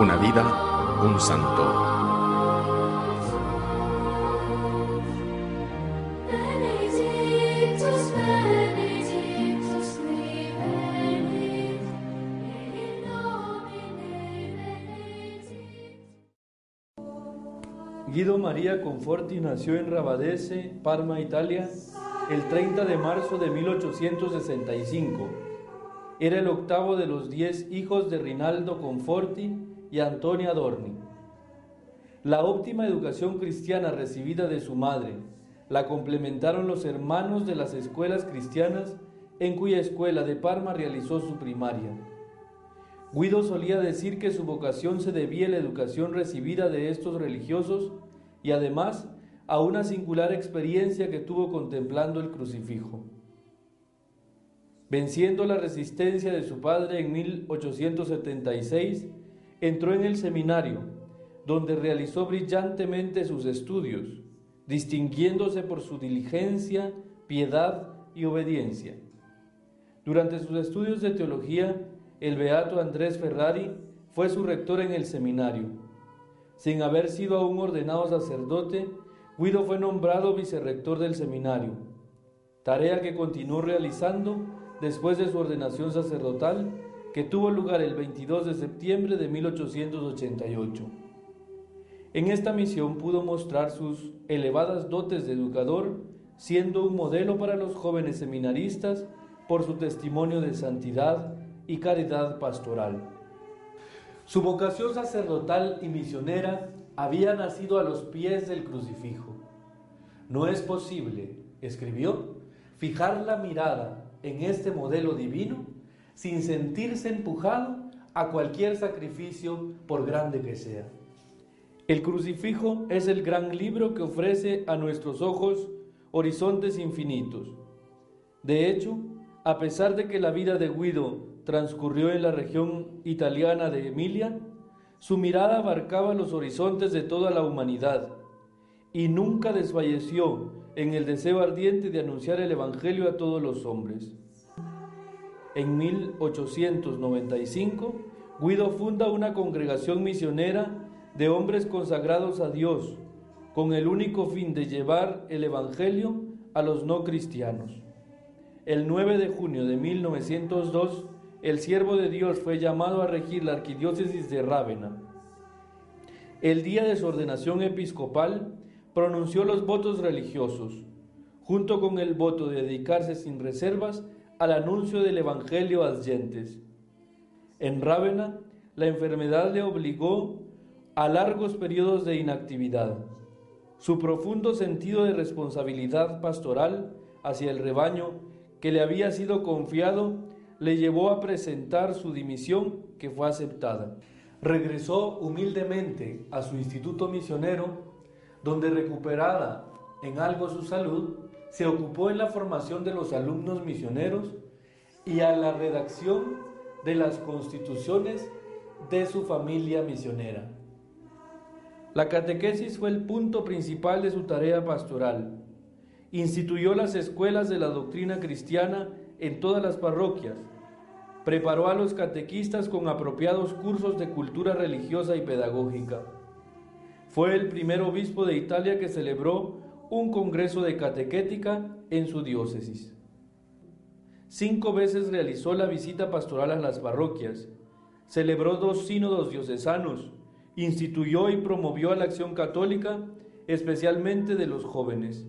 Una vida, un santo. Guido María Conforti nació en Rabadese, Parma, Italia, el 30 de marzo de 1865. Era el octavo de los diez hijos de Rinaldo Conforti y Antonia Dorni. La óptima educación cristiana recibida de su madre la complementaron los hermanos de las escuelas cristianas en cuya escuela de Parma realizó su primaria. Guido solía decir que su vocación se debía a la educación recibida de estos religiosos y además a una singular experiencia que tuvo contemplando el crucifijo. Venciendo la resistencia de su padre en 1876, entró en el seminario, donde realizó brillantemente sus estudios, distinguiéndose por su diligencia, piedad y obediencia. Durante sus estudios de teología, el beato Andrés Ferrari fue su rector en el seminario. Sin haber sido aún ordenado sacerdote, Guido fue nombrado vicerrector del seminario, tarea que continuó realizando después de su ordenación sacerdotal, que tuvo lugar el 22 de septiembre de 1888. En esta misión pudo mostrar sus elevadas dotes de educador, siendo un modelo para los jóvenes seminaristas por su testimonio de santidad y caridad pastoral. Su vocación sacerdotal y misionera había nacido a los pies del crucifijo. No es posible, escribió, fijar la mirada en este modelo divino sin sentirse empujado a cualquier sacrificio por grande que sea. El crucifijo es el gran libro que ofrece a nuestros ojos horizontes infinitos. De hecho, a pesar de que la vida de Guido transcurrió en la región italiana de Emilia, su mirada abarcaba los horizontes de toda la humanidad y nunca desfalleció en el deseo ardiente de anunciar el Evangelio a todos los hombres. En 1895, Guido funda una congregación misionera de hombres consagrados a Dios, con el único fin de llevar el Evangelio a los no cristianos. El 9 de junio de 1902, el siervo de Dios fue llamado a regir la arquidiócesis de Rávena. El día de su ordenación episcopal, pronunció los votos religiosos, junto con el voto de dedicarse sin reservas al anuncio del Evangelio a gentes. En Rávena, la enfermedad le obligó a largos periodos de inactividad. Su profundo sentido de responsabilidad pastoral hacia el rebaño que le había sido confiado le llevó a presentar su dimisión que fue aceptada. Regresó humildemente a su instituto misionero, donde recuperada en algo su salud, se ocupó en la formación de los alumnos misioneros y a la redacción de las constituciones de su familia misionera. La catequesis fue el punto principal de su tarea pastoral. Instituyó las escuelas de la doctrina cristiana en todas las parroquias. Preparó a los catequistas con apropiados cursos de cultura religiosa y pedagógica. Fue el primer obispo de Italia que celebró un congreso de catequética en su diócesis. Cinco veces realizó la visita pastoral a las parroquias, celebró dos sínodos diocesanos, instituyó y promovió la acción católica, especialmente de los jóvenes.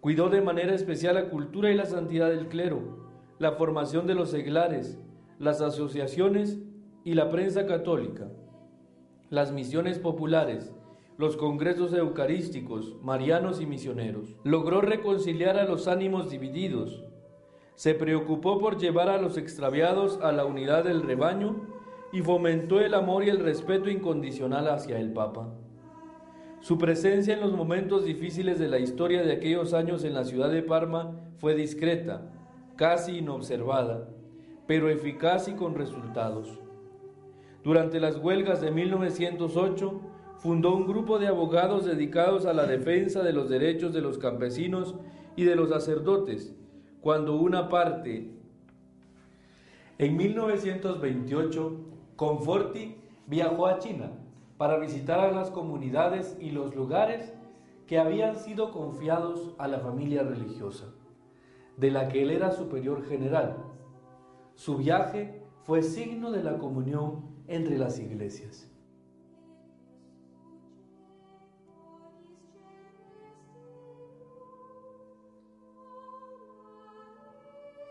Cuidó de manera especial la cultura y la santidad del clero, la formación de los seglares, las asociaciones y la prensa católica, las misiones populares, los congresos eucarísticos, marianos y misioneros. Logró reconciliar a los ánimos divididos. Se preocupó por llevar a los extraviados a la unidad del rebaño y fomentó el amor y el respeto incondicional hacia el Papa. Su presencia en los momentos difíciles de la historia de aquellos años en la ciudad de Parma fue discreta, casi inobservada, pero eficaz y con resultados. Durante las huelgas de 1908, fundó un grupo de abogados dedicados a la defensa de los derechos de los campesinos y de los sacerdotes, cuando una parte... En 1928, Conforti viajó a China para visitar a las comunidades y los lugares que habían sido confiados a la familia religiosa, de la que él era superior general. Su viaje fue signo de la comunión entre las iglesias.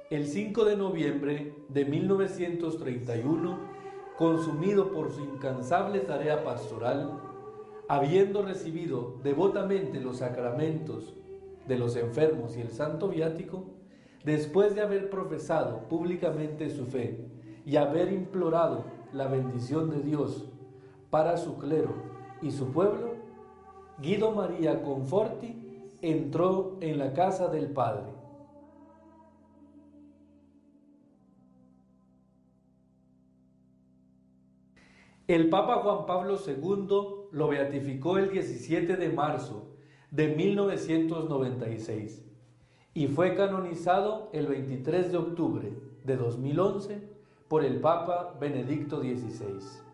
El 5 de noviembre de 1931, consumido por su incansable tarea pastoral, habiendo recibido devotamente los sacramentos de los enfermos y el santo viático, después de haber profesado públicamente su fe y haber implorado la bendición de Dios para su clero y su pueblo, Guido María Conforti entró en la casa del Padre. El Papa Juan Pablo II lo beatificó el 17 de marzo de 1996 y fue canonizado el 23 de octubre de 2011 por el Papa Benedicto XVI.